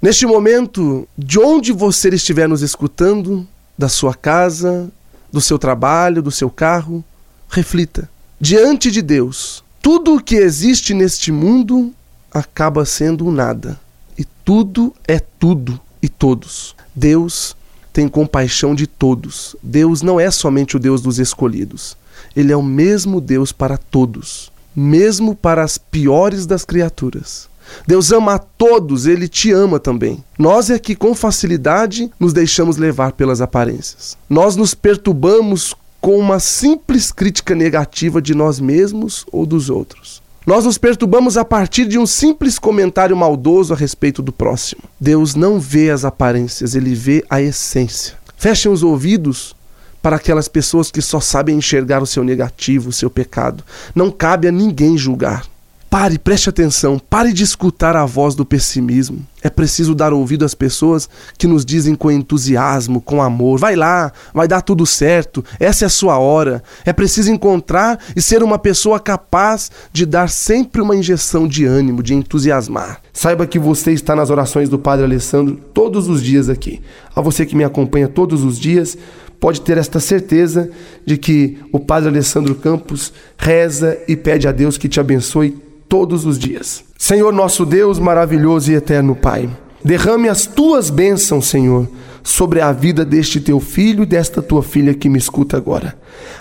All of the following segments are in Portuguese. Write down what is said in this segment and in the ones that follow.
Neste momento, de onde você estiver nos escutando, da sua casa, do seu trabalho, do seu carro, reflita. Diante de Deus, tudo o que existe neste mundo acaba sendo nada. E tudo é tudo e todos. Deus tem compaixão de todos. Deus não é somente o Deus dos escolhidos. Ele é o mesmo Deus para todos, mesmo para as piores das criaturas. Deus ama a todos, ele te ama também. Nós é que com facilidade nos deixamos levar pelas aparências. Nós nos perturbamos com uma simples crítica negativa de nós mesmos ou dos outros. Nós nos perturbamos a partir de um simples comentário maldoso a respeito do próximo. Deus não vê as aparências, ele vê a essência. Fechem os ouvidos para aquelas pessoas que só sabem enxergar o seu negativo, o seu pecado. Não cabe a ninguém julgar. Pare, preste atenção, pare de escutar a voz do pessimismo. É preciso dar ouvido às pessoas que nos dizem com entusiasmo, com amor: vai lá, vai dar tudo certo, essa é a sua hora. É preciso encontrar e ser uma pessoa capaz de dar sempre uma injeção de ânimo, de entusiasmar. Saiba que você está nas orações do Padre Alessandro todos os dias aqui. A você que me acompanha todos os dias, pode ter esta certeza de que o Padre Alessandro Campos reza e pede a Deus que te abençoe todos os dias. Senhor nosso Deus maravilhoso e eterno Pai, derrame as tuas bênçãos, Senhor, sobre a vida deste teu filho e desta tua filha que me escuta agora.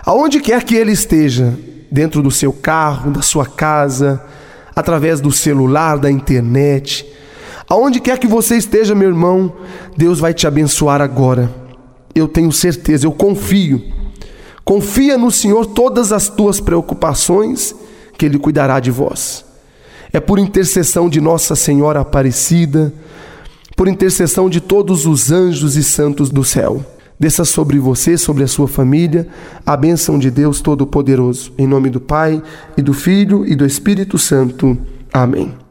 Aonde quer que ele esteja, dentro do seu carro, da sua casa, através do celular, da internet, aonde quer que você esteja, meu irmão, Deus vai te abençoar agora. Eu tenho certeza, eu confio. Confia no Senhor todas as tuas preocupações que Ele cuidará de vós. É por intercessão de Nossa Senhora Aparecida, por intercessão de todos os anjos e santos do céu. Desça sobre você, sobre a sua família, a bênção de Deus Todo-Poderoso. Em nome do Pai, e do Filho e do Espírito Santo. Amém.